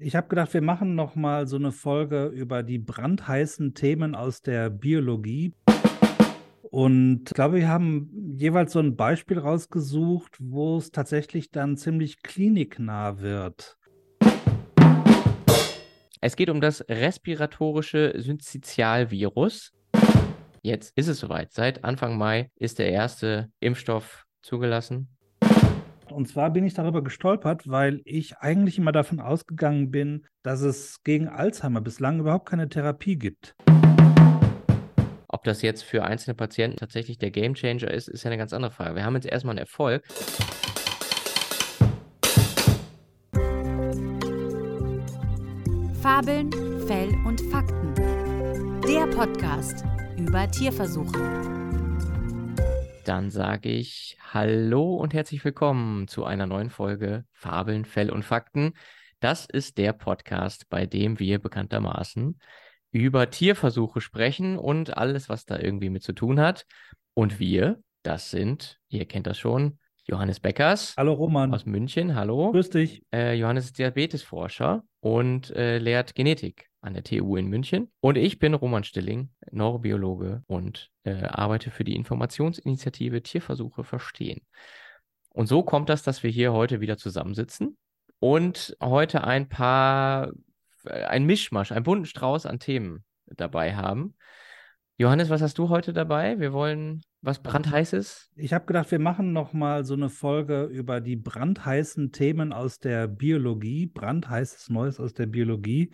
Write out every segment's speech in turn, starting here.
Ich habe gedacht, wir machen noch mal so eine Folge über die brandheißen Themen aus der Biologie. Und ich glaube, wir haben jeweils so ein Beispiel rausgesucht, wo es tatsächlich dann ziemlich kliniknah wird. Es geht um das respiratorische Syncytialvirus. Jetzt ist es soweit. Seit Anfang Mai ist der erste Impfstoff zugelassen. Und zwar bin ich darüber gestolpert, weil ich eigentlich immer davon ausgegangen bin, dass es gegen Alzheimer bislang überhaupt keine Therapie gibt. Ob das jetzt für einzelne Patienten tatsächlich der Gamechanger ist, ist ja eine ganz andere Frage. Wir haben jetzt erstmal einen Erfolg. Fabeln, Fell und Fakten. Der Podcast über Tierversuche. Dann sage ich Hallo und herzlich willkommen zu einer neuen Folge Fabeln, Fell und Fakten. Das ist der Podcast, bei dem wir bekanntermaßen über Tierversuche sprechen und alles, was da irgendwie mit zu tun hat. Und wir, das sind, ihr kennt das schon, Johannes Beckers. Hallo Roman. Aus München, hallo. Grüß dich. Äh, Johannes ist Diabetesforscher und äh, lehrt Genetik an der TU in München. Und ich bin Roman Stilling, Neurobiologe und äh, arbeite für die Informationsinitiative Tierversuche verstehen. Und so kommt das, dass wir hier heute wieder zusammensitzen und heute ein paar, äh, ein Mischmasch, einen bunten Strauß an Themen dabei haben. Johannes, was hast du heute dabei? Wir wollen was brandheißes? Ich habe gedacht, wir machen noch mal so eine Folge über die brandheißen Themen aus der Biologie, brandheißes Neues aus der Biologie.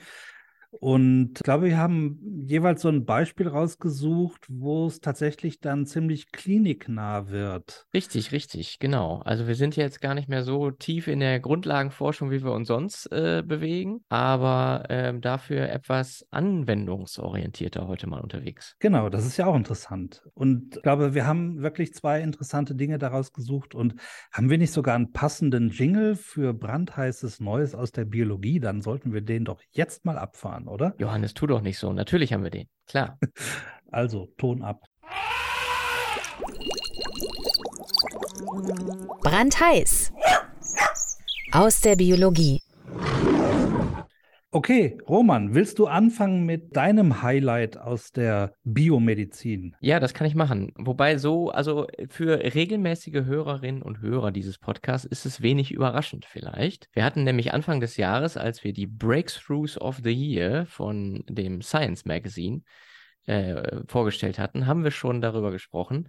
Und ich glaube, wir haben jeweils so ein Beispiel rausgesucht, wo es tatsächlich dann ziemlich kliniknah wird. Richtig, richtig, genau. Also wir sind jetzt gar nicht mehr so tief in der Grundlagenforschung, wie wir uns sonst äh, bewegen, aber ähm, dafür etwas anwendungsorientierter heute mal unterwegs. Genau, das ist ja auch interessant. Und ich glaube, wir haben wirklich zwei interessante Dinge daraus gesucht. Und haben wir nicht sogar einen passenden Jingle für brandheißes Neues aus der Biologie? Dann sollten wir den doch jetzt mal abfahren an, oder? Johannes, tu doch nicht so. Natürlich haben wir den. Klar. also, Ton ab. Brandheiß. Aus der Biologie. Okay, Roman, willst du anfangen mit deinem Highlight aus der Biomedizin? Ja, das kann ich machen. Wobei so, also für regelmäßige Hörerinnen und Hörer dieses Podcasts ist es wenig überraschend vielleicht. Wir hatten nämlich Anfang des Jahres, als wir die Breakthroughs of the Year von dem Science Magazine äh, vorgestellt hatten, haben wir schon darüber gesprochen,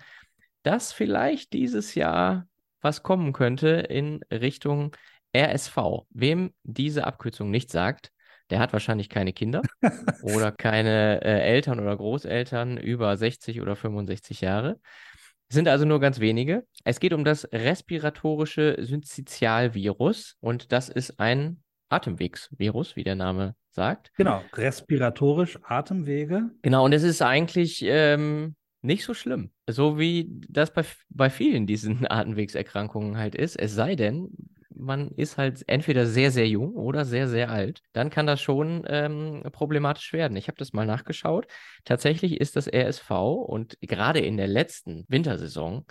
dass vielleicht dieses Jahr was kommen könnte in Richtung RSV. Wem diese Abkürzung nicht sagt, der hat wahrscheinlich keine Kinder oder keine äh, Eltern oder Großeltern über 60 oder 65 Jahre. Es sind also nur ganz wenige. Es geht um das respiratorische Syncytialvirus und das ist ein Atemwegsvirus, wie der Name sagt. Genau, respiratorisch Atemwege. Genau, und es ist eigentlich ähm, nicht so schlimm. So wie das bei, bei vielen diesen Atemwegserkrankungen halt ist. Es sei denn, man ist halt entweder sehr, sehr jung oder sehr, sehr alt, dann kann das schon ähm, problematisch werden. Ich habe das mal nachgeschaut. Tatsächlich ist das RSV und gerade in der letzten Wintersaison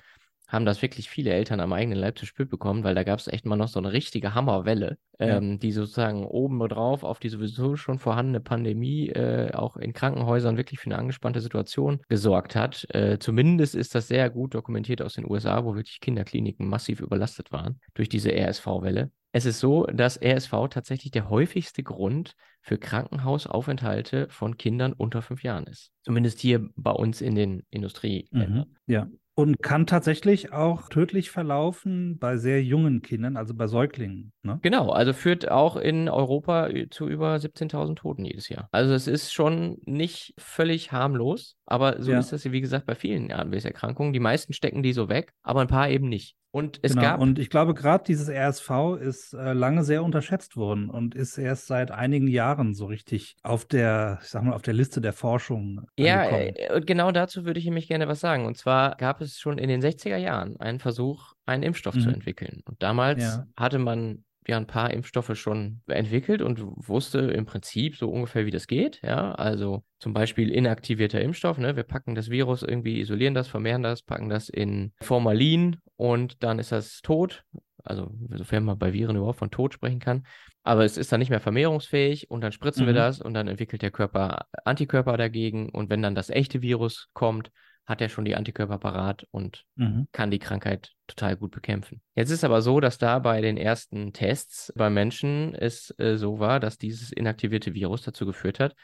haben das wirklich viele Eltern am eigenen Leib zu spüren bekommen, weil da gab es echt mal noch so eine richtige Hammerwelle, ähm, ja. die sozusagen oben drauf auf die sowieso schon vorhandene Pandemie äh, auch in Krankenhäusern wirklich für eine angespannte Situation gesorgt hat. Äh, zumindest ist das sehr gut dokumentiert aus den USA, wo wirklich Kinderkliniken massiv überlastet waren durch diese RSV-Welle. Es ist so, dass RSV tatsächlich der häufigste Grund für Krankenhausaufenthalte von Kindern unter fünf Jahren ist. Zumindest hier bei uns in den Industrieländern. Mhm, ja. Und kann tatsächlich auch tödlich verlaufen bei sehr jungen Kindern, also bei Säuglingen. Ne? Genau, also führt auch in Europa zu über 17.000 Toten jedes Jahr. Also es ist schon nicht völlig harmlos, aber so ja. ist das, wie gesagt, bei vielen Atemwegserkrankungen. Die meisten stecken die so weg, aber ein paar eben nicht. Und es genau. gab. Und ich glaube, gerade dieses RSV ist äh, lange sehr unterschätzt worden und ist erst seit einigen Jahren so richtig auf der, ich sag mal, auf der Liste der Forschung. Ja, äh, genau dazu würde ich nämlich gerne was sagen. Und zwar gab es schon in den 60er Jahren einen Versuch, einen Impfstoff mhm. zu entwickeln. Und damals ja. hatte man ja ein paar Impfstoffe schon entwickelt und wusste im Prinzip so ungefähr, wie das geht. Ja, also zum Beispiel inaktivierter Impfstoff. Ne? Wir packen das Virus irgendwie, isolieren das, vermehren das, packen das in Formalin und dann ist das tot. also sofern man bei Viren überhaupt von Tod sprechen kann. Aber es ist dann nicht mehr vermehrungsfähig und dann spritzen Mhm. wir das und dann entwickelt der Körper Antikörper dagegen. Und wenn dann das echte Virus kommt, hat er schon die Antikörper parat und Mhm. kann die Krankheit total gut bekämpfen. Jetzt ist aber so, dass da bei den ersten Tests bei Menschen es äh, so war, dass dieses inaktivierte Virus dazu geführt hat,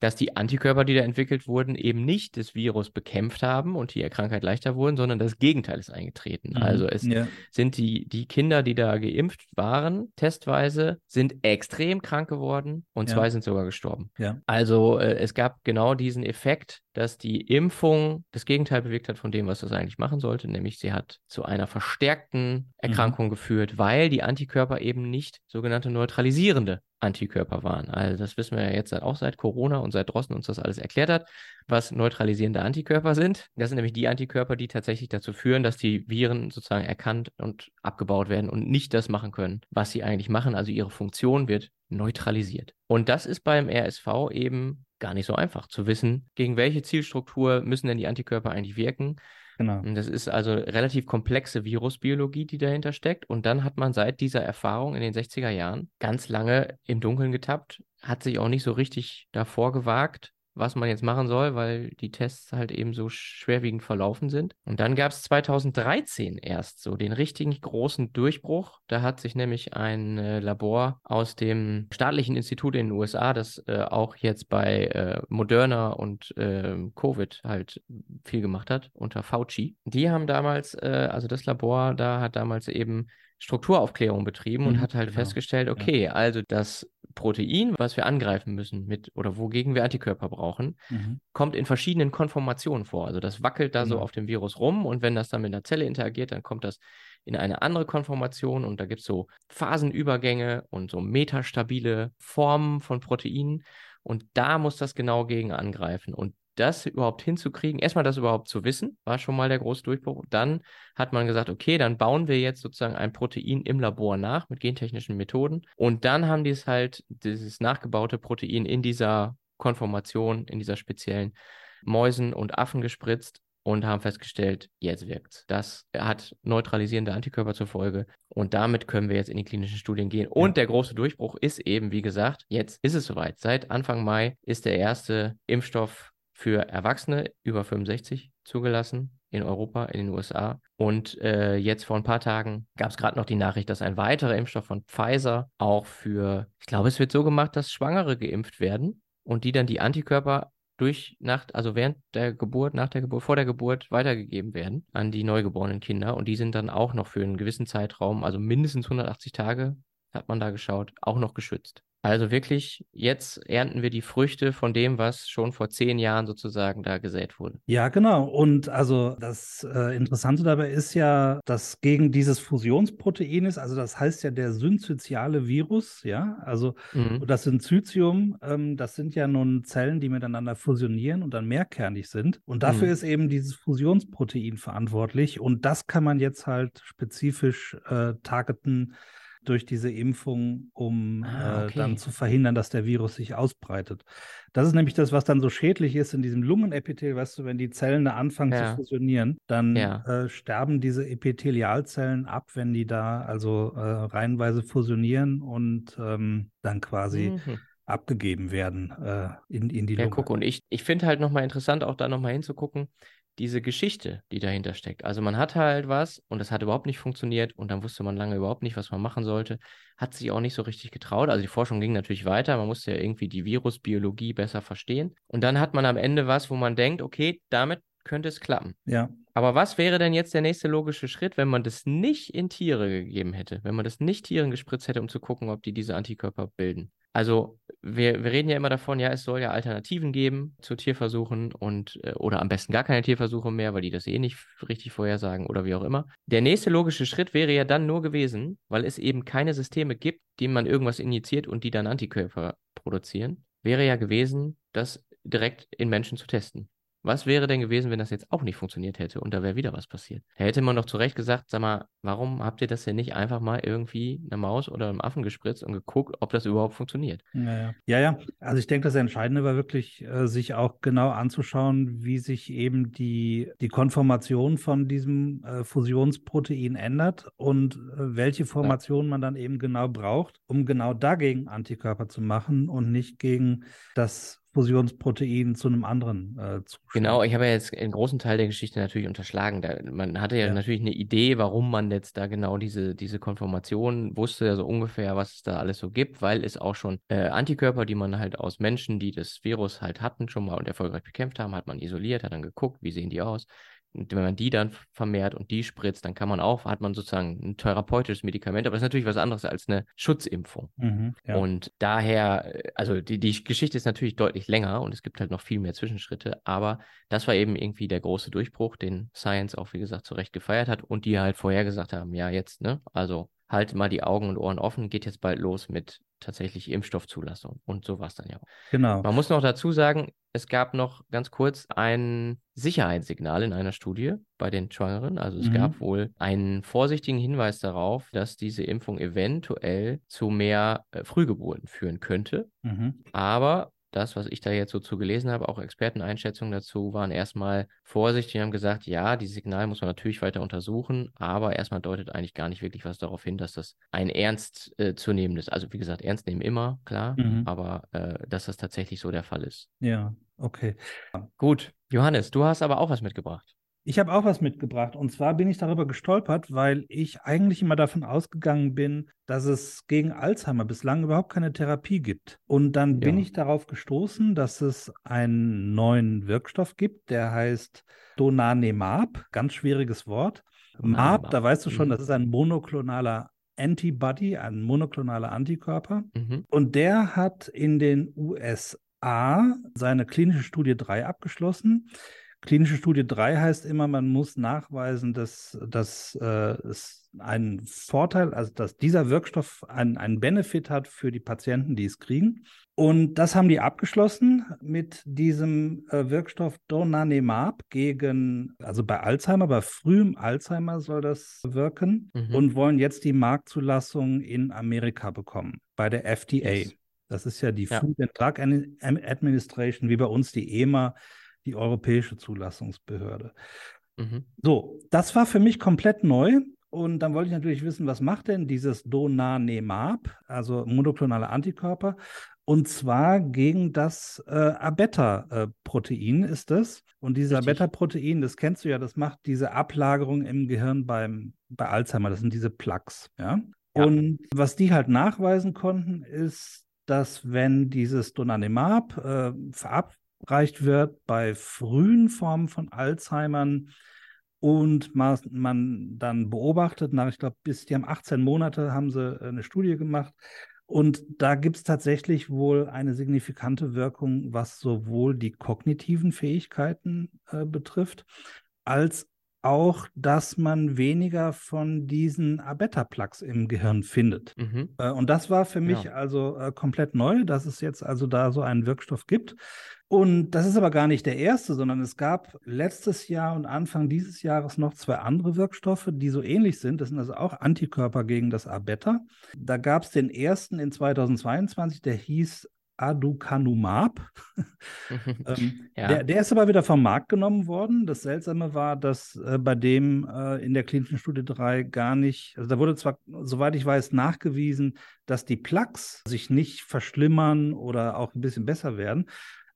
dass die Antikörper, die da entwickelt wurden, eben nicht das Virus bekämpft haben und die Krankheit leichter wurden, sondern das Gegenteil ist eingetreten. Mhm. Also es ja. sind die, die Kinder, die da geimpft waren, testweise, sind extrem krank geworden und Ja. zwei sind sogar gestorben. Ja. Also äh, es gab genau diesen Effekt, dass die Impfung das Gegenteil bewirkt hat von dem, was das eigentlich machen sollte, nämlich sie hat zu einer verstärkten Erkrankung geführt, weil die Antikörper eben nicht sogenannte neutralisierende Antikörper waren. Also das wissen wir ja jetzt auch seit Corona und seit Drossen uns das alles erklärt hat, was neutralisierende Antikörper sind. Das sind nämlich die Antikörper, die tatsächlich dazu führen, dass die Viren sozusagen erkannt und abgebaut werden und nicht das machen können, was sie eigentlich machen. Also ihre Funktion wird neutralisiert. Und das ist beim RSV eben gar nicht so einfach zu wissen, gegen welche Zielstruktur müssen denn die Antikörper eigentlich wirken. Genau. Das ist also relativ komplexe Virusbiologie, die dahinter steckt. Und dann hat man seit dieser Erfahrung in den 60er Jahren ganz lange im Dunkeln getappt, hat sich auch nicht so richtig davor gewagt, was man jetzt machen soll, weil die Tests halt eben so schwerwiegend verlaufen sind. Und dann gab es 2013 erst so den richtigen großen Durchbruch. Da hat sich nämlich ein äh, Labor aus dem staatlichen Institut in den USA, das äh, auch jetzt bei äh, Moderna und äh, Covid halt viel gemacht hat, unter Fauci. Die haben damals, äh, also das Labor da hat damals eben Strukturaufklärung betrieben und Mhm, hat halt genau. festgestellt, okay, also das Protein, was wir angreifen müssen mit oder wogegen wir Antikörper brauchen, Mhm. kommt in verschiedenen Konformationen vor. Also das wackelt da so Genau. auf dem Virus rum und wenn das dann mit einer Zelle interagiert, dann kommt das in eine andere Konformation und da gibt es so Phasenübergänge und so metastabile Formen von Proteinen und da muss das genau gegen angreifen. Und das überhaupt hinzukriegen, erstmal das überhaupt zu wissen, war schon mal der große Durchbruch. Dann hat man gesagt, okay, dann bauen wir jetzt sozusagen ein Protein im Labor nach mit gentechnischen Methoden. Und dann haben die es halt, dieses nachgebaute Protein in dieser Konformation, in dieser speziellen Mäusen und Affen gespritzt und haben festgestellt, jetzt wirkt's. Das hat neutralisierende Antikörper zur Folge und damit können wir jetzt in die klinischen Studien gehen. Und der große Durchbruch ist eben, wie gesagt, jetzt ist es soweit. Seit Anfang Mai ist der erste Impfstoff für Erwachsene über 65 zugelassen in Europa, in den USA. Und äh, jetzt vor ein paar Tagen gab es gerade noch die Nachricht, dass ein weiterer Impfstoff von Pfizer auch für, ich glaube, es wird so gemacht, dass Schwangere geimpft werden und die dann die Antikörper durch Nacht, also während der Geburt, nach der Geburt, vor der Geburt weitergegeben werden an die neugeborenen Kinder. Und die sind dann auch noch für einen gewissen Zeitraum, also mindestens 180 Tage, hat man da geschaut, auch noch geschützt. Also wirklich, jetzt ernten wir die Früchte von dem, was schon vor zehn Jahren sozusagen da gesät wurde. Ja, genau. Und also das äh, Interessante dabei ist ja, dass gegen dieses Fusionsprotein ist, also das heißt ja der synzytiale Virus, ja, also Mhm. das Synzytium, ähm, das sind ja nun Zellen, die miteinander fusionieren und dann mehrkernig sind. Und dafür Mhm. ist eben dieses Fusionsprotein verantwortlich. Und das kann man jetzt halt spezifisch äh, targeten durch diese Impfung, um Ah, äh, okay. dann zu verhindern, dass der Virus sich ausbreitet. Das ist nämlich das, was dann so schädlich ist in diesem Lungenepithel, weißt du, wenn die Zellen da anfangen Ja. zu fusionieren, dann Ja. äh, sterben diese Epithelialzellen ab, wenn die da also äh, reihenweise fusionieren und ähm, dann quasi Mhm. abgegeben werden äh, in, in die Ja, Lunge. guck, und ich, ich finde halt nochmal interessant, auch da nochmal hinzugucken, diese Geschichte, die dahinter steckt. Also man hat halt was und das hat überhaupt nicht funktioniert und dann wusste man lange überhaupt nicht, was man machen sollte, hat sich auch nicht so richtig getraut. Also die Forschung ging natürlich weiter, man musste ja irgendwie die Virusbiologie besser verstehen. Und dann hat man am Ende was, wo man denkt, okay, damit könnte es klappen. Ja, Aber was wäre denn jetzt der nächste logische Schritt, wenn man das nicht in Tiere gegeben hätte, wenn man das nicht Tieren gespritzt hätte, um zu gucken, ob die diese Antikörper bilden? Also wir, wir reden ja immer davon, ja, es soll ja Alternativen geben zu Tierversuchen und äh, oder am besten gar keine Tierversuche mehr, weil die das eh nicht richtig vorhersagen oder wie auch immer. Der nächste logische Schritt wäre ja dann nur gewesen, weil es eben keine Systeme gibt, denen man irgendwas injiziert und die dann Antikörper produzieren, wäre ja gewesen, das direkt in Menschen zu testen. Was wäre denn gewesen, wenn das jetzt auch nicht funktioniert hätte und da wäre wieder was passiert? Da hätte man doch zu Recht gesagt, sag mal, warum habt ihr das denn nicht einfach mal irgendwie einer Maus oder einem Affen gespritzt und geguckt, ob das überhaupt funktioniert? Ja, ja. ja, ja. Also ich denke, das Entscheidende war wirklich, äh, sich auch genau anzuschauen, wie sich eben die, die Konformation von diesem äh, Fusionsprotein ändert und äh, welche Formation ja. man dann eben genau braucht, um genau dagegen Antikörper zu machen und nicht gegen das Fusionsprotein zu einem anderen äh, Zustand. Genau, ich habe ja jetzt einen großen Teil der Geschichte natürlich unterschlagen. Da, man hatte ja, ja, natürlich eine Idee, warum man jetzt da genau diese, diese Konformation wusste, ja so ungefähr, was es da alles so gibt, weil es auch schon äh, Antikörper, die man halt aus Menschen, die das Virus halt hatten, schon mal und erfolgreich bekämpft haben, hat man isoliert, hat dann geguckt, wie sehen die aus. Und wenn man die dann vermehrt und die spritzt, dann kann man auch, hat man sozusagen ein therapeutisches Medikament, aber das ist natürlich was anderes als eine Schutzimpfung. Mhm, ja. Und daher, äh, also die, die Geschichte ist natürlich deutlich länger und es gibt halt noch viel mehr Zwischenschritte, aber das war eben irgendwie der große Durchbruch, den Science auch, wie gesagt, zu Recht gefeiert hat und die halt vorher gesagt haben, ja, jetzt, ne, also halt mal die Augen und Ohren offen, geht jetzt bald los mit tatsächlich Impfstoffzulassung. Und so war es dann ja auch. Genau. Man muss noch dazu sagen, es gab noch ganz kurz ein Sicherheitssignal in einer Studie bei den Schwangeren. Also es mhm. gab wohl einen vorsichtigen Hinweis darauf, dass diese Impfung eventuell zu mehr äh, Frühgeburten führen könnte. Mhm. Aber das, was ich da jetzt so zu gelesen habe, auch Experteneinschätzungen dazu, waren erstmal vorsichtig und haben gesagt, ja, die Signal muss man natürlich weiter untersuchen, aber erstmal deutet eigentlich gar nicht wirklich was darauf hin, dass das ein ernst äh, zu nehmendes, also wie gesagt, ernst nehmen immer, klar, mhm. aber äh, dass das tatsächlich so der Fall ist. Ja, okay. Gut, Johannes, du hast aber auch was mitgebracht. Ich habe auch was mitgebracht. Und zwar bin ich darüber gestolpert, weil ich eigentlich immer davon ausgegangen bin, dass es gegen Alzheimer bislang überhaupt keine Therapie gibt. Und dann bin ja. ich darauf gestoßen, dass es einen neuen Wirkstoff gibt, der heißt Donanemab. Ganz schwieriges Wort. MAB, da weißt du schon, mhm. das ist ein monoklonaler Antibody, ein monoklonaler Antikörper. Mhm. Und der hat in den USA seine klinische Studie 3 abgeschlossen. Klinische Studie 3 heißt immer, man muss nachweisen, dass, dass äh, es einen Vorteil, also dass dieser Wirkstoff einen, einen Benefit hat für die Patienten, die es kriegen. Und das haben die abgeschlossen mit diesem äh, Wirkstoff Donanemab gegen, also bei Alzheimer, bei frühem Alzheimer soll das wirken mhm. und wollen jetzt die Marktzulassung in Amerika bekommen, bei der FDA. Yes. Das ist ja die ja. Food and Drug Administration, wie bei uns die EMA die Europäische Zulassungsbehörde. Mhm. So, das war für mich komplett neu. Und dann wollte ich natürlich wissen, was macht denn dieses Donanemab, also monoklonale Antikörper? Und zwar gegen das äh, Abeta-Protein ist es. Und dieses Abeta-Protein, das kennst du ja, das macht diese Ablagerung im Gehirn beim, bei Alzheimer. Das sind diese Plaques. Ja? ja? Und was die halt nachweisen konnten, ist, dass wenn dieses Donanemab äh, verab verabreicht wird bei frühen Formen von Alzheimern und man dann beobachtet, nach, ich glaube, bis die haben 18 Monate, haben sie äh, eine Studie gemacht. Und da gibt es tatsächlich wohl eine signifikante Wirkung, was sowohl die kognitiven Fähigkeiten äh, betrifft, als auch, dass man weniger von diesen Abeta-Plaques im Gehirn findet. Mhm. Äh, und das war für mich ja. also äh, komplett neu, dass es jetzt also da so einen Wirkstoff gibt. Und das ist aber gar nicht der erste, sondern es gab letztes Jahr und Anfang dieses Jahres noch zwei andere Wirkstoffe, die so ähnlich sind. Das sind also auch Antikörper gegen das Abeta. Da gab es den ersten in 2022, der hieß Aducanumab. ähm, ja. der, der, ist aber wieder vom Markt genommen worden. Das Seltsame war, dass äh, bei dem äh, in der klinischen Studie 3 gar nicht, also da wurde zwar, soweit ich weiß, nachgewiesen, dass die Plaques sich nicht verschlimmern oder auch ein bisschen besser werden.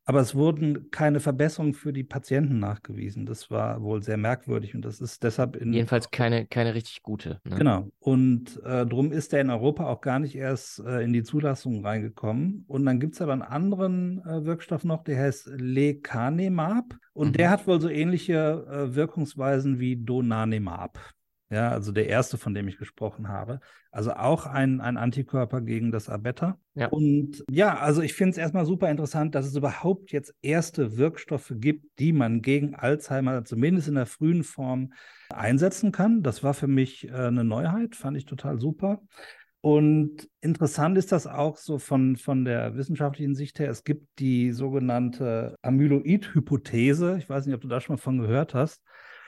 Aber es wurden keine Verbesserungen für die Patienten nachgewiesen. Das war wohl sehr merkwürdig und das ist deshalb in. Jedenfalls keine, keine richtig gute. Ne? Genau. Und äh, darum ist er in Europa auch gar nicht erst äh, in die Zulassung reingekommen. Und dann gibt es aber einen anderen äh, Wirkstoff noch, der heißt Lecanemab. Und mhm. der hat wohl so ähnliche äh, Wirkungsweisen wie Donanemab. Ja, also der erste, von dem ich gesprochen habe. Also auch ein, ein Antikörper gegen das Abeta. Ja. Und ja, also ich finde es erstmal super interessant, dass es überhaupt jetzt erste Wirkstoffe gibt, die man gegen Alzheimer zumindest in der frühen Form einsetzen kann. Das war für mich äh, eine Neuheit, fand ich total super. Und interessant ist das auch so von, von der wissenschaftlichen Sicht her. Es gibt die sogenannte Amyloid-Hypothese. Ich weiß nicht, ob du da schon mal von gehört hast.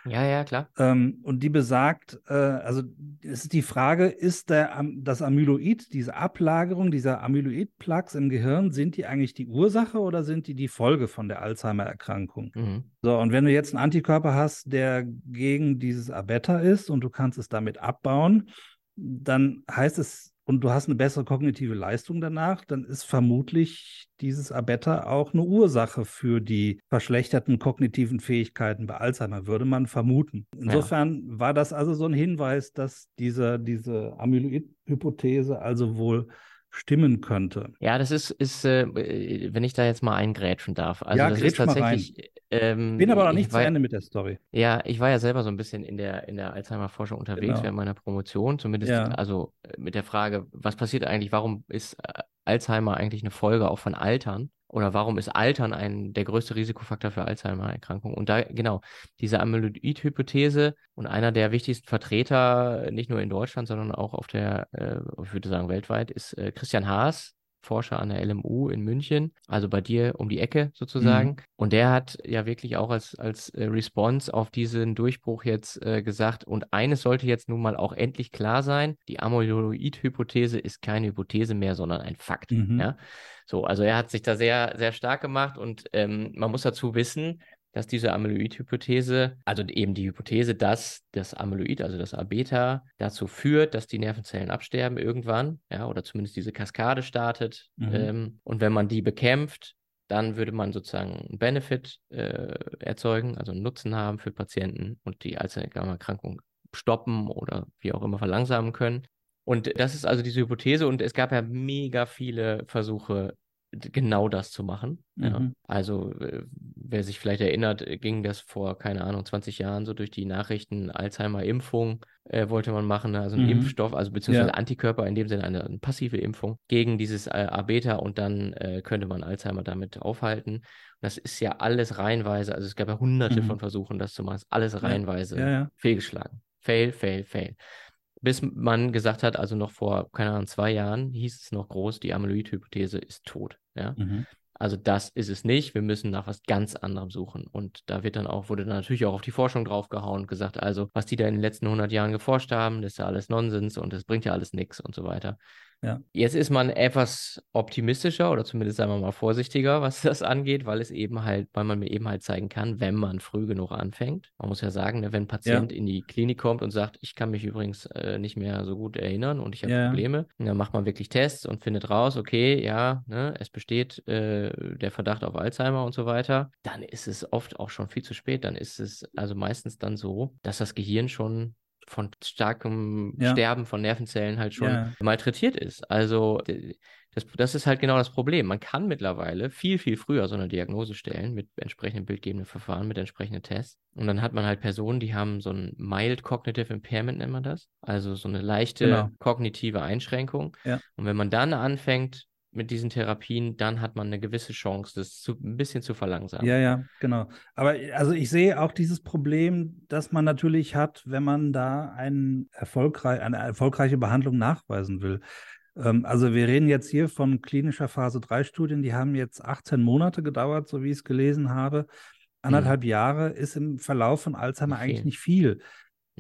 Ja, ja, klar. Ähm, und die besagt, äh, also es ist die Frage, ist der, das Amyloid, diese Ablagerung dieser Amyloid-Plaques im Gehirn, sind die eigentlich die Ursache oder sind die die Folge von der Alzheimer-Erkrankung? Mhm. So, und wenn du jetzt einen Antikörper hast, der gegen dieses Abeta ist und du kannst es damit abbauen, dann heißt es, und du hast eine bessere kognitive Leistung danach, dann ist vermutlich dieses Abeta auch eine Ursache für die verschlechterten kognitiven Fähigkeiten bei Alzheimer, würde man vermuten. Insofern ja. war das also so ein Hinweis, dass diese, diese Amyloid-Hypothese also wohl stimmen könnte. Ja, das ist, ist äh, wenn ich da jetzt mal eingrätschen darf. Also ja, das ist tatsächlich. Ähm, Bin aber noch nicht zu Ende mit der Story. Ja, ich war ja selber so ein bisschen in der, in der Alzheimer-Forschung unterwegs genau. während meiner Promotion, zumindest ja. also äh, mit der Frage, was passiert eigentlich, warum ist äh, Alzheimer eigentlich eine Folge auch von Altern? Oder warum ist Altern ein der größte Risikofaktor für Alzheimer-Erkrankungen? Und da, genau, diese Amyloid-Hypothese und einer der wichtigsten Vertreter, nicht nur in Deutschland, sondern auch auf der, äh, ich würde sagen weltweit, ist äh, Christian Haas, Forscher an der LMU in München, also bei dir um die Ecke sozusagen. Mhm. Und der hat ja wirklich auch als, als äh, Response auf diesen Durchbruch jetzt äh, gesagt, und eines sollte jetzt nun mal auch endlich klar sein, die Amyloid-Hypothese ist keine Hypothese mehr, sondern ein Fakt. Mhm. Ja? So, also er hat sich da sehr, sehr stark gemacht und ähm, man muss dazu wissen, dass diese Amyloid-Hypothese, also eben die Hypothese, dass das Amyloid, also das A-Beta, dazu führt, dass die Nervenzellen absterben irgendwann, ja, oder zumindest diese Kaskade startet. Mhm. Ähm, und wenn man die bekämpft, dann würde man sozusagen einen Benefit äh, erzeugen, also einen Nutzen haben für Patienten und die Alzheimer-Erkrankung stoppen oder wie auch immer verlangsamen können. Und das ist also diese Hypothese und es gab ja mega viele Versuche, genau das zu machen. Mhm. Ja. Also, äh, wer sich vielleicht erinnert, äh, ging das vor, keine Ahnung, 20 Jahren so durch die Nachrichten, Alzheimer-Impfung äh, wollte man machen, also ein mhm. Impfstoff, also beziehungsweise ja. Antikörper, in dem Sinne eine, eine, passive Impfung gegen dieses äh, A-Beta und dann äh, könnte man Alzheimer damit aufhalten. Das ist ja alles reihenweise, also es gab ja hunderte mhm. von Versuchen, das zu machen, alles reihenweise ja. fehlgeschlagen. Fail, fail, fail bis man gesagt hat, also noch vor, keine Ahnung, zwei Jahren hieß es noch groß, die Amyloid-Hypothese ist tot. Ja? Mhm. Also das ist es nicht. Wir müssen nach was ganz anderem suchen. Und da wird dann auch, wurde dann natürlich auch auf die Forschung draufgehauen und gesagt, also was die da in den letzten 100 Jahren geforscht haben, das ist ja alles Nonsens und das bringt ja alles nichts und so weiter. Ja. Jetzt ist man etwas optimistischer oder zumindest sagen wir mal vorsichtiger, was das angeht, weil es eben halt, weil man mir eben halt zeigen kann, wenn man früh genug anfängt. Man muss ja sagen, ne, wenn ein Patient ja. in die Klinik kommt und sagt, ich kann mich übrigens äh, nicht mehr so gut erinnern und ich habe ja. Probleme, dann macht man wirklich Tests und findet raus, okay, ja, ne, es besteht äh, der Verdacht auf Alzheimer und so weiter. Dann ist es oft auch schon viel zu spät. Dann ist es also meistens dann so, dass das Gehirn schon von starkem ja. Sterben von Nervenzellen halt schon ja. malträtiert ist. Also das, das ist halt genau das Problem. Man kann mittlerweile viel, viel früher so eine Diagnose stellen mit entsprechenden bildgebenden Verfahren, mit entsprechenden Tests. Und dann hat man halt Personen, die haben so ein mild cognitive impairment, nennt man das. Also so eine leichte genau. kognitive Einschränkung. Ja. Und wenn man dann anfängt, mit diesen Therapien, dann hat man eine gewisse Chance, das zu, ein bisschen zu verlangsamen. Ja, ja, genau. Aber also ich sehe auch dieses Problem, das man natürlich hat, wenn man da ein erfolgreich, eine erfolgreiche Behandlung nachweisen will. Ähm, also wir reden jetzt hier von klinischer Phase 3 Studien, die haben jetzt 18 Monate gedauert, so wie ich es gelesen habe. Anderthalb mhm. Jahre ist im Verlauf von Alzheimer nicht eigentlich nicht viel.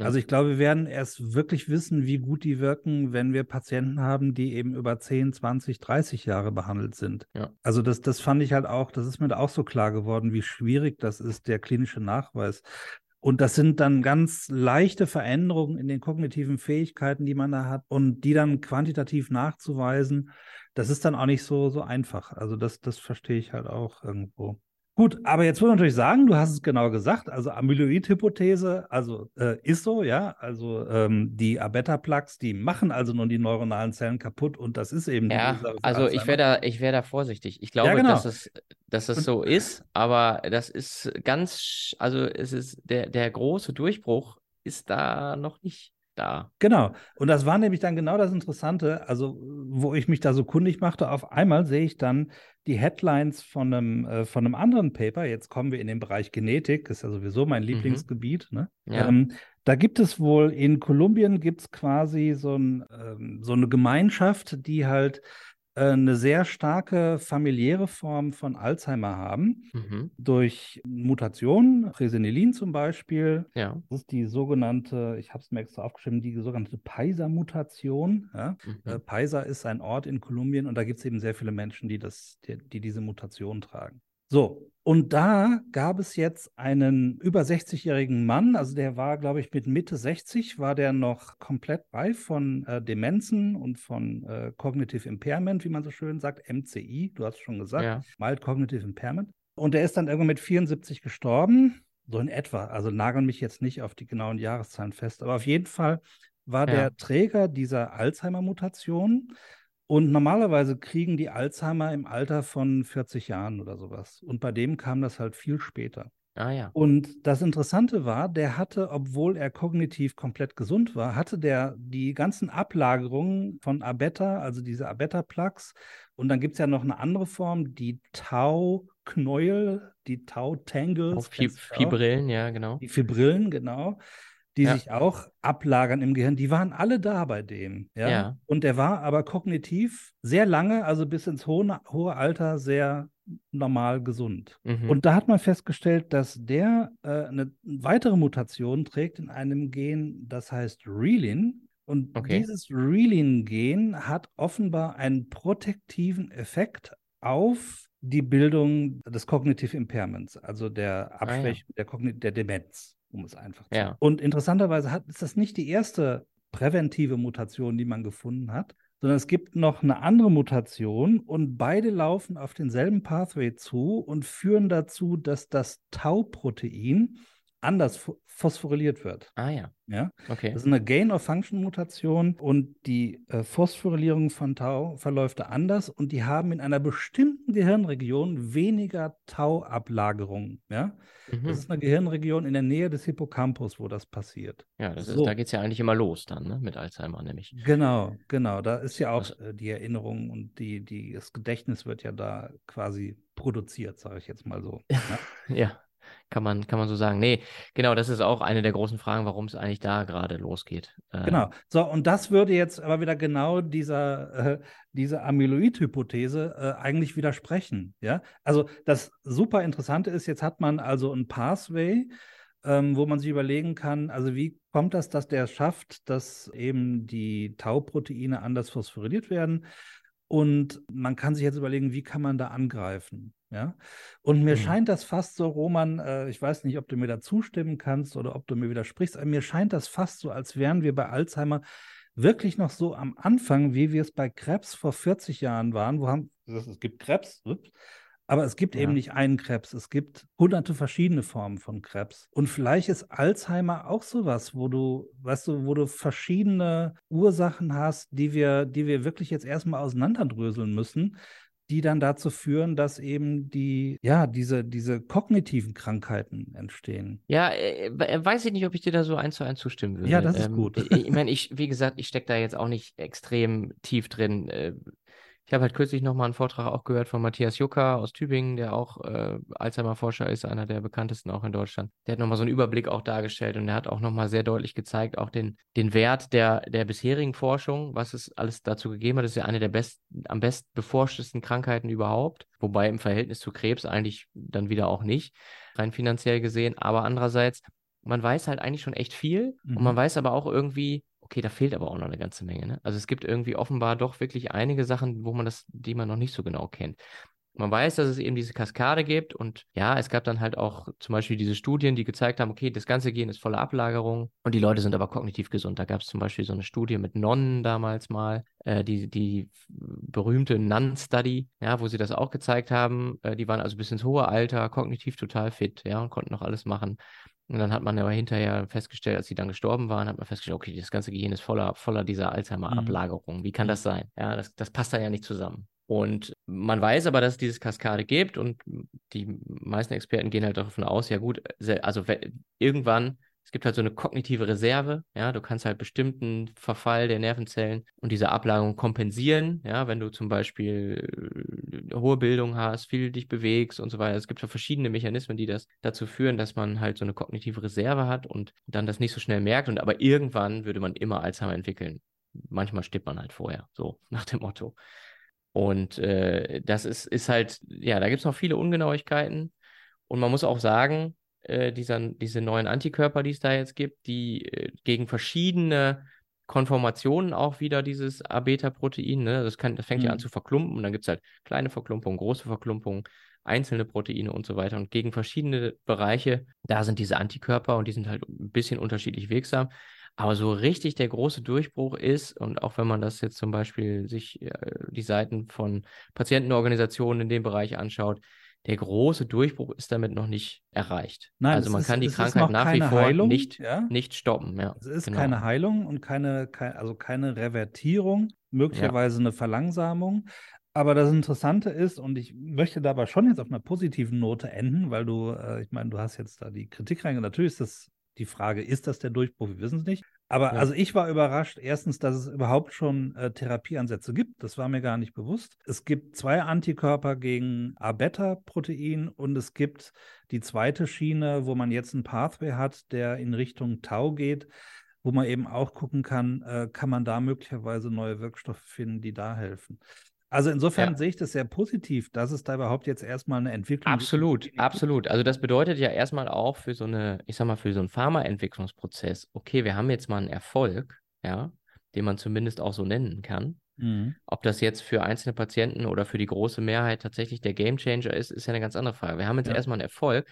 Also ich glaube, wir werden erst wirklich wissen, wie gut die wirken, wenn wir Patienten haben, die eben über 10, 20, 30 Jahre behandelt sind. Ja. Also das, das fand ich halt auch, das ist mir auch so klar geworden, wie schwierig das ist, der klinische Nachweis. Und das sind dann ganz leichte Veränderungen in den kognitiven Fähigkeiten, die man da hat und die dann quantitativ nachzuweisen, das ist dann auch nicht so, so einfach. Also das, das verstehe ich halt auch irgendwo. Gut, aber jetzt muss man natürlich sagen, du hast es genau gesagt, also Amyloid-Hypothese, also äh, ist so, ja, also ähm, die A-Beta-Plaques, die machen also nun die neuronalen Zellen kaputt und das ist eben. Ja, also ich wäre da, ich wäre da vorsichtig. Ich glaube, ja, genau. dass es, dass es so ist, aber das ist ganz, also es ist der, der große Durchbruch ist da noch nicht da. Genau. Und das war nämlich dann genau das Interessante, also wo ich mich da so kundig machte. Auf einmal sehe ich dann die Headlines von einem, äh, von einem anderen Paper. Jetzt kommen wir in den Bereich Genetik, ist ja sowieso mein mhm. Lieblingsgebiet. Mhm. Ne? Ja. Ähm, Da gibt es wohl, in Kolumbien gibt es quasi so, ein, ähm, so eine Gemeinschaft, die halt eine sehr starke familiäre Form von Alzheimer haben, Mhm. durch Mutationen, Presenilin zum Beispiel. Ja. Das ist die sogenannte, ich habe es mir extra aufgeschrieben, die sogenannte Paiser-Mutation. Ja? Äh, Mhm. Paiser ist ein Ort in Kolumbien und da gibt es eben sehr viele Menschen, die, das, die, die diese Mutation tragen. So, und da gab es jetzt einen über 60-jährigen Mann, also der war, glaube ich, mit Mitte 60, war der noch komplett frei von äh, Demenzen und von äh, Cognitive Impairment, wie man so schön sagt, MCI, du hast es schon gesagt, Ja. Mild Cognitive Impairment. Und der ist dann irgendwann mit 74 gestorben, so in etwa. Also nageln mich jetzt nicht auf die genauen Jahreszahlen fest, aber auf jeden Fall war Ja. der Träger dieser Alzheimer-Mutation. Und normalerweise kriegen die Alzheimer im Alter von 40 Jahren oder sowas. Und bei dem kam das halt viel später. Ah ja. Und das Interessante war, der hatte, obwohl er kognitiv komplett gesund war, hatte der die ganzen Ablagerungen von Abeta, also diese Abeta-Plaques. Und dann gibt es ja noch eine andere Form, die Tau-Knäuel, die Tau-Tangles. Fibrillen, ja, genau. Die Fibrillen, genau, die Ja. sich auch ablagern im Gehirn, die waren alle da bei dem. Ja? Ja. Und der war aber kognitiv sehr lange, also bis ins hohe, hohe Alter, sehr normal gesund. Mhm. Und da hat man festgestellt, dass der äh, eine weitere Mutation trägt in einem Gen, das heißt Relin. Und Okay. dieses Relin-Gen hat offenbar einen protektiven Effekt auf die Bildung des Cognitive Impairments, also der Ah, ja. Abschwächung der, der Demenz, um es einfach zu Ja. Und interessanterweise hat, ist das nicht die erste präventive Mutation, die man gefunden hat, sondern es gibt noch eine andere Mutation und beide laufen auf denselben Pathway zu und führen dazu, dass das Tau-Protein anders pho- phosphoryliert wird. Ah ja. Ja? Okay. Das ist eine Gain-of-Function-Mutation und die äh, Phosphorylierung von Tau verläuft da anders und die haben in einer bestimmten Gehirnregion weniger Tau-Ablagerung. Ja? Mhm. Das ist eine Gehirnregion in der Nähe des Hippocampus, wo das passiert. Ja, das so. ist, da geht es ja eigentlich immer los dann, ne? Mit Alzheimer nämlich. Genau, genau. Da ist ja auch äh, die Erinnerung und die, die, das Gedächtnis wird ja da quasi produziert, sage ich jetzt mal so. Ja? Ja, kann man, kann man so sagen. Nee, genau, das ist auch eine der großen Fragen, warum es eigentlich da gerade losgeht. Äh, Genau. So, und das würde jetzt aber wieder genau dieser, äh, dieser Amyloid-Hypothese äh, eigentlich widersprechen. Ja? Also das super Interessante ist, jetzt hat man also ein Pathway, ähm, wo man sich überlegen kann, also wie kommt das, dass der schafft, dass eben die Tau-Proteine anders phosphoryliert werden? Und man kann sich jetzt überlegen, wie kann man da angreifen? Ja? Und mir Mhm. scheint das fast so, Roman, äh, ich weiß nicht, ob du mir da zustimmen kannst oder ob du mir widersprichst, aber mir scheint das fast so, als wären wir bei Alzheimer wirklich noch so am Anfang, wie wir es bei Krebs vor 40 Jahren waren, wo haben, es gibt Krebs, ups, aber es gibt Ja. eben nicht einen Krebs, es gibt hunderte verschiedene Formen von Krebs. Und vielleicht ist Alzheimer auch sowas, wo du, weißt du, wo du verschiedene Ursachen hast, die wir, die wir wirklich jetzt erstmal auseinanderdröseln müssen, die dann dazu führen, dass eben die, ja, diese, diese kognitiven Krankheiten entstehen. Ja, äh, we- weiß ich nicht, ob ich dir da so eins zu eins zustimmen würde. Ja, das ist Ähm, gut. Ich, ich meine, ich, wie gesagt, ich stecke da jetzt auch nicht extrem tief drin. Ich habe halt kürzlich nochmal einen Vortrag auch gehört von Matthias Jucker aus Tübingen, der auch äh, Alzheimer-Forscher ist, einer der bekanntesten auch in Deutschland. Der hat nochmal so einen Überblick auch dargestellt und der hat auch nochmal sehr deutlich gezeigt, auch den, den Wert der, der bisherigen Forschung, was es alles dazu gegeben hat. Das ist ja eine der best, am best beforschtesten Krankheiten überhaupt, wobei im Verhältnis zu Krebs eigentlich dann wieder auch nicht, rein finanziell gesehen. Aber andererseits, man weiß halt eigentlich schon echt viel Mhm. und man weiß aber auch irgendwie, okay, da fehlt aber auch noch eine ganze Menge. Ne? Also es gibt irgendwie offenbar doch wirklich einige Sachen, wo man das, die man noch nicht so genau kennt. Man weiß, dass es eben diese Kaskade gibt und ja, es gab dann halt auch zum Beispiel diese Studien, die gezeigt haben, okay, das ganze Gen ist voller Ablagerung und die Leute sind aber kognitiv gesund. Da gab es zum Beispiel so eine Studie mit Nonnen damals mal, äh, die, die berühmte Nun-Study, ja, wo sie das auch gezeigt haben. Äh, die waren also bis ins hohe Alter kognitiv total fit, ja, und konnten noch alles machen. Und dann hat man aber hinterher festgestellt, als sie dann gestorben waren, hat man festgestellt, okay, das ganze Gehirn ist voller, voller dieser Alzheimer-Ablagerung. Wie kann Mhm. das sein? Ja, das, das passt da ja nicht zusammen. Und man weiß aber, dass es diese Kaskade gibt und die meisten Experten gehen halt davon aus, ja gut, also irgendwann Es gibt halt so eine kognitive Reserve, ja, du kannst halt bestimmten Verfall der Nervenzellen und diese Ablagerung kompensieren, ja, wenn du zum Beispiel äh, hohe Bildung hast, viel dich bewegst und so weiter. Es gibt ja verschiedene Mechanismen, die das dazu führen, dass man halt so eine kognitive Reserve hat und dann das nicht so schnell merkt und aber irgendwann würde man immer Alzheimer entwickeln. Manchmal stirbt man halt vorher, so nach dem Motto. Und äh, das ist, ist halt, ja, da gibt es noch viele Ungenauigkeiten. Und man muss auch sagen, äh, dieser, diese neuen Antikörper, die es da jetzt gibt, die äh, gegen verschiedene Konformationen auch wieder dieses A-Beta-Protein, ne? das, kann, das fängt mhm. ja an mhm. zu verklumpen und dann gibt es halt kleine Verklumpungen, große Verklumpungen, einzelne Proteine und so weiter. Und gegen verschiedene Bereiche, da sind diese Antikörper und die sind halt ein bisschen unterschiedlich wirksam. Aber so richtig der große Durchbruch ist, und auch wenn man das jetzt zum Beispiel sich äh, die Seiten von Patientenorganisationen in dem Bereich anschaut, der große Durchbruch ist damit noch nicht erreicht. Nein, also man ist, kann die Krankheit nach wie vor Heilung, nicht, ja? nicht stoppen. Ja, es ist genau. keine Heilung und keine, keine, also keine Revertierung, möglicherweise ja. eine Verlangsamung. Aber das Interessante ist, und ich möchte dabei schon jetzt auf einer positiven Note enden, weil du, äh, ich meine, du hast jetzt da die Kritik reingegangen. Natürlich ist das die Frage, ist das der Durchbruch? Wir wissen es nicht. Aber ja. also ich war überrascht, erstens, dass es überhaupt schon äh, Therapieansätze gibt. Das war mir gar nicht bewusst. Es gibt zwei Antikörper gegen A-Beta-Protein und es gibt die zweite Schiene, wo man jetzt einen Pathway hat, der in Richtung Tau geht, wo man eben auch gucken kann, äh, kann man da möglicherweise neue Wirkstoffe finden, die da helfen. Also insofern ja. sehe ich das sehr positiv, dass es da überhaupt jetzt erstmal eine Entwicklung gibt. Absolut, absolut. Also das bedeutet ja erstmal auch für so eine, ich sag mal, für so einen Pharmaentwicklungsprozess, okay, wir haben jetzt mal einen Erfolg, ja, den man zumindest auch so nennen kann. Mhm. Ob das jetzt für einzelne Patienten oder für die große Mehrheit tatsächlich der Gamechanger ist, ist ja eine ganz andere Frage. Wir haben jetzt ja. erstmal einen Erfolg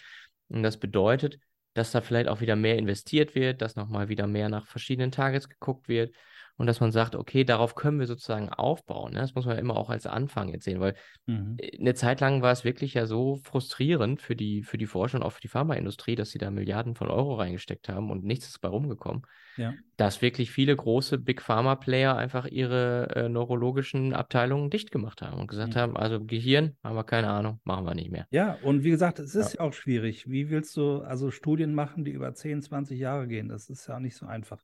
und das bedeutet, dass da vielleicht auch wieder mehr investiert wird, dass nochmal wieder mehr nach verschiedenen Targets geguckt wird und dass man sagt, okay, darauf können wir sozusagen aufbauen. Ne? Das muss man ja immer auch als Anfang jetzt sehen, weil mhm. Äh, eine Zeit lang war es wirklich ja so frustrierend für die, für die Forscher und auch für die Pharmaindustrie, dass sie da Milliarden von Euro reingesteckt haben und nichts ist bei rumgekommen. Ja. Dass wirklich viele große Big Pharma Player einfach ihre äh, neurologischen Abteilungen dicht gemacht haben und gesagt mhm. haben, also Gehirn haben wir keine Ahnung, machen wir nicht mehr. Ja, und wie gesagt, es ist ja. auch schwierig. Wie willst du also Studien machen, die über 10, 20 Jahre gehen? Das ist ja nicht so einfach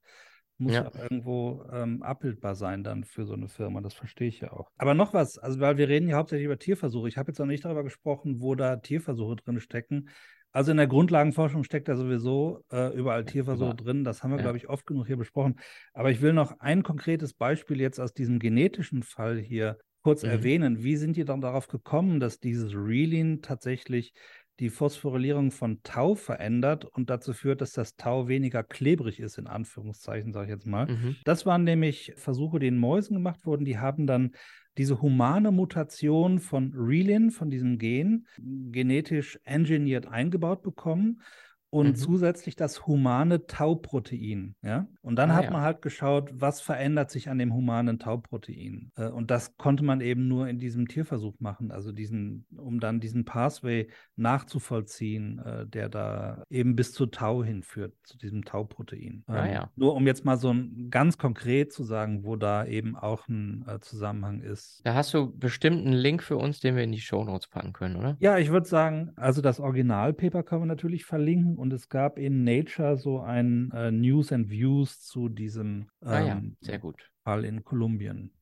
muss ja. irgendwo ähm, abbildbar sein dann für so eine Firma. Das verstehe ich ja auch. Aber noch was, also weil wir reden ja hauptsächlich über Tierversuche. Ich habe jetzt noch nicht darüber gesprochen, wo da Tierversuche drin stecken. Also in der Grundlagenforschung steckt da sowieso äh, überall Tierversuche ja. drin. Das haben wir, ja. glaube ich, oft genug hier besprochen. Aber ich will noch ein konkretes Beispiel jetzt aus diesem genetischen Fall hier kurz mhm. erwähnen. Wie sind die dann darauf gekommen, dass dieses Relin tatsächlich die Phosphorylierung von Tau verändert und dazu führt, dass das Tau weniger klebrig ist, in Anführungszeichen, sage ich jetzt mal. Mhm. Das waren nämlich Versuche, die in Mäusen gemacht wurden. Die haben dann diese humane Mutation von Relin, von diesem Gen, genetisch engineert eingebaut bekommen und mhm. zusätzlich das humane Tauprotein. Ja? Und dann ah, hat ja. man halt geschaut, was verändert sich an dem humanen Tauprotein. Äh, und das konnte man eben nur in diesem Tierversuch machen, also diesen, um dann diesen Pathway nachzuvollziehen, äh, der da eben bis zu Tau hinführt, zu diesem Tauprotein. Ah, ähm, ja. Nur um jetzt mal so ein, ganz konkret zu sagen, wo da eben auch ein äh, Zusammenhang ist. Da hast du bestimmt einen Link für uns, den wir in die Show Notes packen können, oder? Ja, ich würde sagen, also das Originalpaper können wir natürlich verlinken und es gab in Nature so ein äh, News and Views zu diesem ähm, ah, ja. Ähm, Sehr gut. Fall in Kolumbien.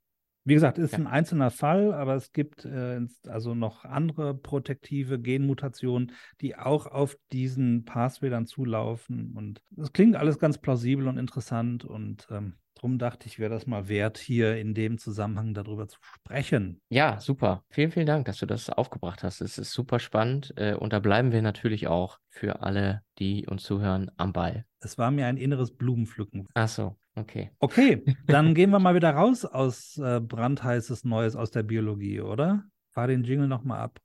Wie gesagt, ist ja. ein einzelner Fall, aber es gibt äh, also noch andere protektive Genmutationen, die auch auf diesen Pathway dann zulaufen. Und das klingt alles ganz plausibel und interessant. Und ähm, Drum dachte ich, wäre das mal wert, hier in dem Zusammenhang darüber zu sprechen. Ja, super. Vielen, vielen Dank, dass du das aufgebracht hast. Es ist super spannend äh, und da bleiben wir natürlich auch für alle, die uns zuhören, am Ball. Es war mir ein inneres Blumenpflücken. Ach so, okay. Okay, dann gehen wir mal wieder raus aus äh, brandheißes Neues aus der Biologie, oder? Fahr den Jingle nochmal ab.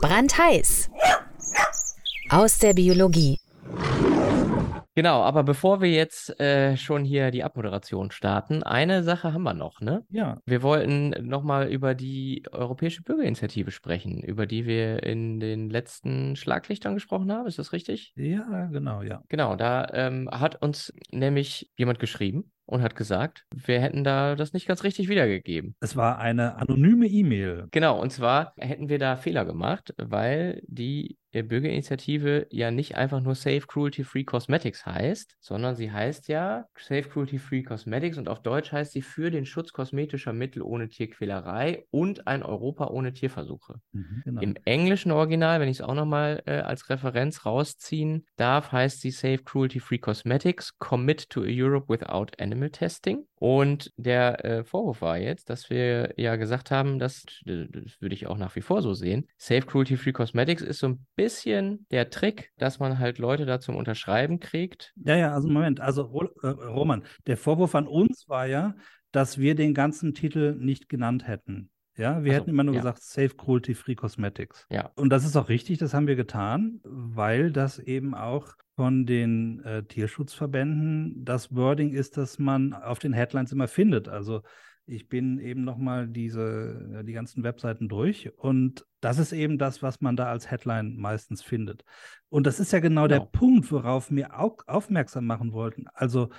Brandheiß aus der Biologie. Genau, aber bevor wir jetzt äh, schon hier die Abmoderation starten, eine Sache haben wir noch, ne? Ja. Wir wollten nochmal über die Europäische Bürgerinitiative sprechen, über die wir in den letzten Schlaglichtern gesprochen haben. Ist das richtig? Ja, genau, ja. Genau, da ähm, hat uns nämlich jemand geschrieben und hat gesagt, wir hätten da das nicht ganz richtig wiedergegeben. Es war eine anonyme E-Mail. Genau, und zwar hätten wir da Fehler gemacht, weil die äh, Bürgerinitiative ja nicht einfach nur Safe Cruelty Free Cosmetics heißt, sondern sie heißt ja Safe Cruelty Free Cosmetics und auf Deutsch heißt sie für den Schutz kosmetischer Mittel ohne Tierquälerei und ein Europa ohne Tierversuche. Mhm, genau. Im englischen Original, wenn ich es auch nochmal äh, als Referenz rausziehen darf, heißt sie Safe Cruelty Free Cosmetics, Commit to a Europe without Animal Testing. Und der äh, Vorwurf war jetzt, dass wir ja gesagt haben, dass, das würde ich auch nach wie vor so sehen, Safe Cruelty Free Cosmetics ist so ein bisschen der Trick, dass man halt Leute da zum Unterschreiben kriegt. Ja, ja, also Moment, also äh, Roman, der Vorwurf an uns war ja, dass wir den ganzen Titel nicht genannt hätten. Ja, wir Ach so, hätten immer nur ja. gesagt Safe Cruelty Free Cosmetics. Ja. Und das ist auch richtig, das haben wir getan, weil das eben auch von den äh, Tierschutzverbänden das Wording ist, das man auf den Headlines immer findet. Also ich bin eben nochmal diese, die ganzen Webseiten durch und das ist eben das, was man da als Headline meistens findet. Und das ist ja genau, der Genau. Punkt, worauf wir auch aufmerksam machen wollten. Also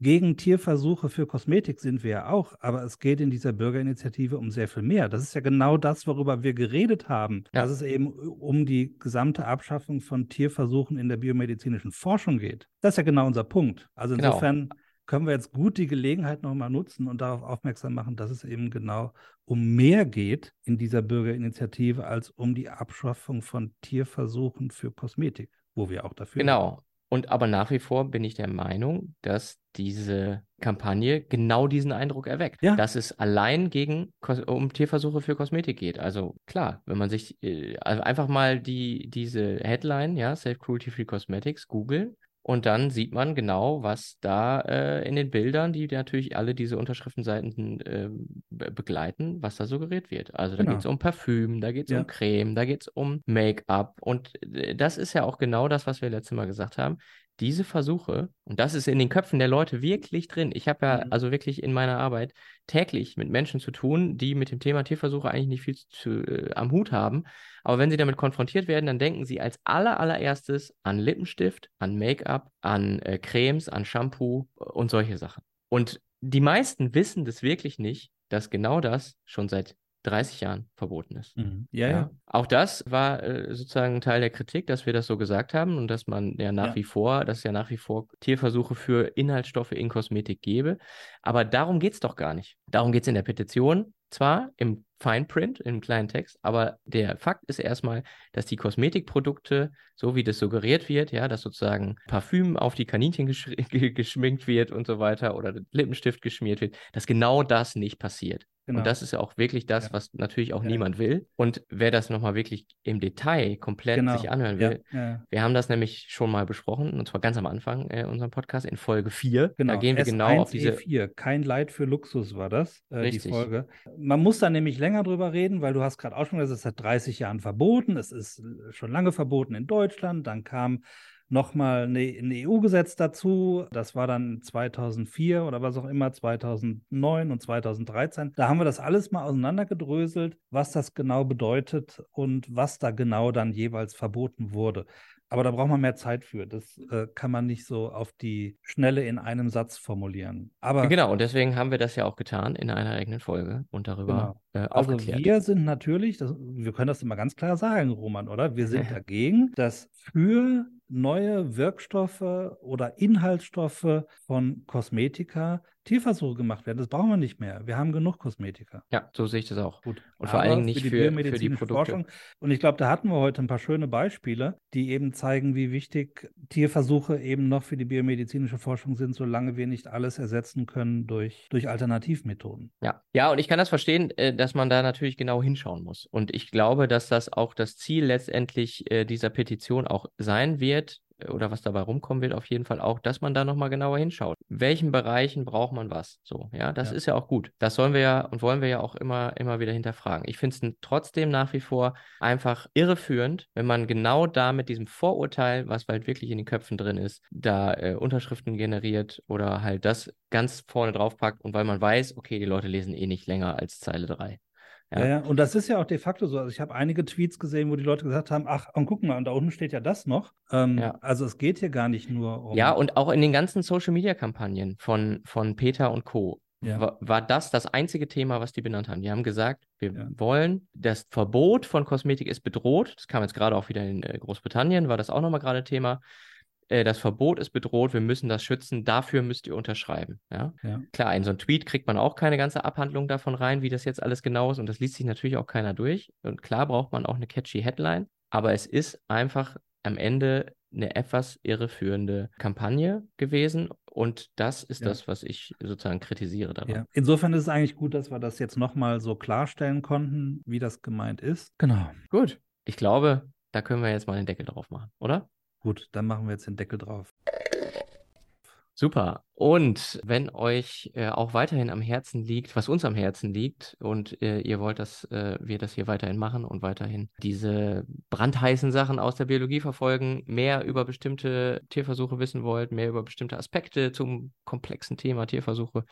gegen Tierversuche für Kosmetik sind wir ja auch, aber es geht in dieser Bürgerinitiative um sehr viel mehr. Das ist ja genau das, worüber wir geredet haben, Ja. dass es eben um die gesamte Abschaffung von Tierversuchen in der biomedizinischen Forschung geht. Das ist ja genau unser Punkt. Also Genau. insofern können wir jetzt gut die Gelegenheit nochmal nutzen und darauf aufmerksam machen, dass es eben genau um mehr geht in dieser Bürgerinitiative als um die Abschaffung von Tierversuchen für Kosmetik, wo wir auch dafür sind. Genau. Und aber nach wie vor bin ich der Meinung, dass diese Kampagne genau diesen Eindruck erweckt, Ja. dass es allein gegen um Tierversuche für Kosmetik geht. Also klar, wenn man sich äh, also einfach mal die diese Headline, ja, Safe Cruelty Free Cosmetics googeln und dann sieht man genau, was da äh, in den Bildern, die natürlich alle diese Unterschriftenseiten äh, be begleiten, was da suggeriert wird. Also da Genau. geht es um Parfüm, da geht es Ja. um Creme, da geht es um Make-up und äh, das ist ja auch genau das, was wir letztes Mal gesagt haben. Diese Versuche, und das ist in den Köpfen der Leute wirklich drin. Ich habe ja Mhm. also wirklich in meiner Arbeit täglich mit Menschen zu tun, die mit dem Thema Tierversuche eigentlich nicht viel zu, äh, am Hut haben. Aber wenn sie damit konfrontiert werden, dann denken sie als aller, allererstes an Lippenstift, an Make-up, an äh, Cremes, an Shampoo äh, und solche Sachen. Und die meisten wissen das wirklich nicht, dass genau das schon seit 30 Jahren verboten ist. Mhm. Ja, Ja. ja. Auch das war äh, sozusagen Teil der Kritik, dass wir das so gesagt haben und dass man ja nach Ja. wie vor, dass es ja nach wie vor Tierversuche für Inhaltsstoffe in Kosmetik gäbe. Aber darum geht es doch gar nicht. Darum geht es in der Petition, zwar im Fine Print, im kleinen Text, aber der Fakt ist erstmal, dass die Kosmetikprodukte, so wie das suggeriert wird, ja, dass sozusagen Parfüm auf die Kaninchen gesch ge- geschminkt wird und so weiter oder Lippenstift geschmiert wird, dass genau das nicht passiert. Genau. Und das ist ja auch wirklich das, Ja. was natürlich auch Ja. niemand will. Und wer das nochmal wirklich im Detail komplett genau. sich anhören will, ja. wir haben das nämlich schon mal besprochen, und zwar ganz am Anfang äh, unserem Podcast in Folge 4. Genau, Da gehen wir genau auf diese. S1E4, kein Leid für Luxus war das, äh, die Richtig. Folge. Man muss da nämlich länger drüber reden, weil du hast gerade auch schon gesagt, es ist seit 30 Jahren verboten, es ist schon lange verboten in Deutschland, dann kam nochmal ein EU-Gesetz dazu, das war dann 2004 oder was auch immer, 2009 und 2013. Da haben wir das alles mal auseinandergedröselt, was das genau bedeutet und was da genau dann jeweils verboten wurde. Aber da braucht man mehr Zeit für. Das äh, kann man nicht so auf die Schnelle in einem Satz formulieren. Aber Genau, und deswegen haben wir das ja auch getan in einer eigenen Folge und darüber äh, also aufgeklärt. wir sind natürlich, das, wir können das immer ganz klar sagen, Roman, oder? Wir sind dagegen, dass für neue Wirkstoffe oder Inhaltsstoffe von Kosmetika Tierversuche gemacht werden. Das brauchen wir nicht mehr. Wir haben genug Kosmetika. Ja, so sehe ich das auch. Gut. Und vor allen Dingen Aber nicht die für- für die Produkte. Forschung. Und ich glaube, da hatten wir heute ein paar schöne Beispiele, die eben zeigen, wie wichtig Tierversuche eben noch für die biomedizinische Forschung sind, solange wir nicht alles ersetzen können durch, durch Alternativmethoden. Ja, ja, und ich kann das verstehen, äh, dass man da natürlich genau hinschauen muss. Und ich glaube, dass das auch das Ziel letztendlich äh, dieser Petition auch sein wird, oder was dabei rumkommen wird, auf jeden Fall auch, dass man da nochmal genauer hinschaut. In welchen Bereichen braucht man was? So, ja, das Ja. ist ja auch gut. Das sollen wir ja und wollen wir ja auch immer, immer wieder hinterfragen. Ich finde es trotzdem nach wie vor einfach irreführend, wenn man genau da mit diesem Vorurteil, was halt wirklich in den Köpfen drin ist, da äh, Unterschriften generiert oder halt das ganz vorne drauf packt und weil man weiß, okay, die Leute lesen eh nicht länger als Zeile 3. Ja. ja, und das ist ja auch de facto so. Also ich habe einige Tweets gesehen, wo die Leute gesagt haben, ach, und guck mal, und da unten steht ja das noch. Ähm, Ja. Also es geht hier gar nicht nur um. Ja, und auch in den ganzen Social Media Kampagnen von, von Peter und Co. Ja. war, war das das einzige Thema, was die benannt haben. Die haben gesagt, wir Ja. wollen, das Verbot von Kosmetik ist bedroht. Das kam jetzt gerade auch wieder in äh, Großbritannien, war das auch nochmal gerade Thema. Äh, das Verbot ist bedroht, wir müssen das schützen, dafür müsst ihr unterschreiben. Ja? Ja. Klar, in so einen Tweet kriegt man auch keine ganze Abhandlung davon rein, wie das jetzt alles genau ist und das liest sich natürlich auch keiner durch. Und klar braucht man auch eine catchy Headline, aber es ist einfach am Ende eine etwas irreführende Kampagne gewesen und das ist Ja. das, was ich sozusagen kritisiere daran. Ja. Insofern ist es eigentlich gut, dass wir das jetzt nochmal so klarstellen konnten, wie das gemeint ist. Genau. Gut, ich glaube, da können wir jetzt mal den Deckel drauf machen, oder? Gut, dann machen wir jetzt den Deckel drauf. Super. Und wenn euch äh, auch weiterhin am Herzen liegt, was uns am Herzen liegt, und äh, ihr wollt, dass äh, wir das hier weiterhin machen und weiterhin diese brandheißen Sachen aus der Biologie verfolgen, mehr über bestimmte Tierversuche wissen wollt, mehr über bestimmte Aspekte zum komplexen Thema Tierversuche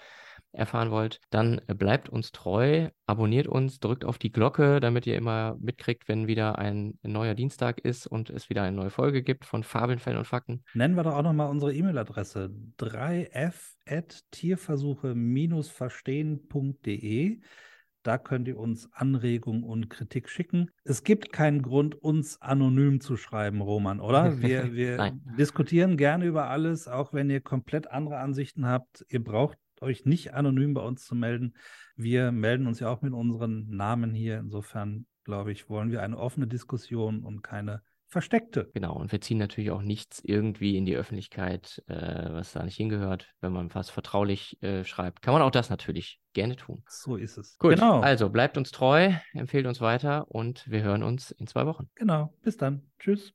erfahren wollt, dann äh, bleibt uns treu, abonniert uns, drückt auf die Glocke, damit ihr immer mitkriegt, wenn wieder ein neuer Dienstag ist und es wieder eine neue Folge gibt von Fabeln, Fällen und Fakten. Nennen wir doch auch nochmal unsere E-Mail-Adresse 3f.tierversuche-verstehen.de. Da könnt ihr uns Anregungen und Kritik schicken. Es gibt keinen Grund, uns anonym zu schreiben, Roman, oder? Wir, wir diskutieren gerne über alles, auch wenn ihr komplett andere Ansichten habt. Ihr braucht euch nicht anonym bei uns zu melden. Wir melden uns ja auch mit unseren Namen hier. Insofern, glaube ich, wollen wir eine offene Diskussion und keine versteckte. Genau, und wir ziehen natürlich auch nichts irgendwie in die Öffentlichkeit, äh, was da nicht hingehört. Wenn man was vertraulich äh, schreibt, kann man auch das natürlich gerne tun. So ist es. Gut, Genau. also bleibt uns treu, empfehlt uns weiter und wir hören uns in zwei Wochen. Genau. Bis dann. Tschüss.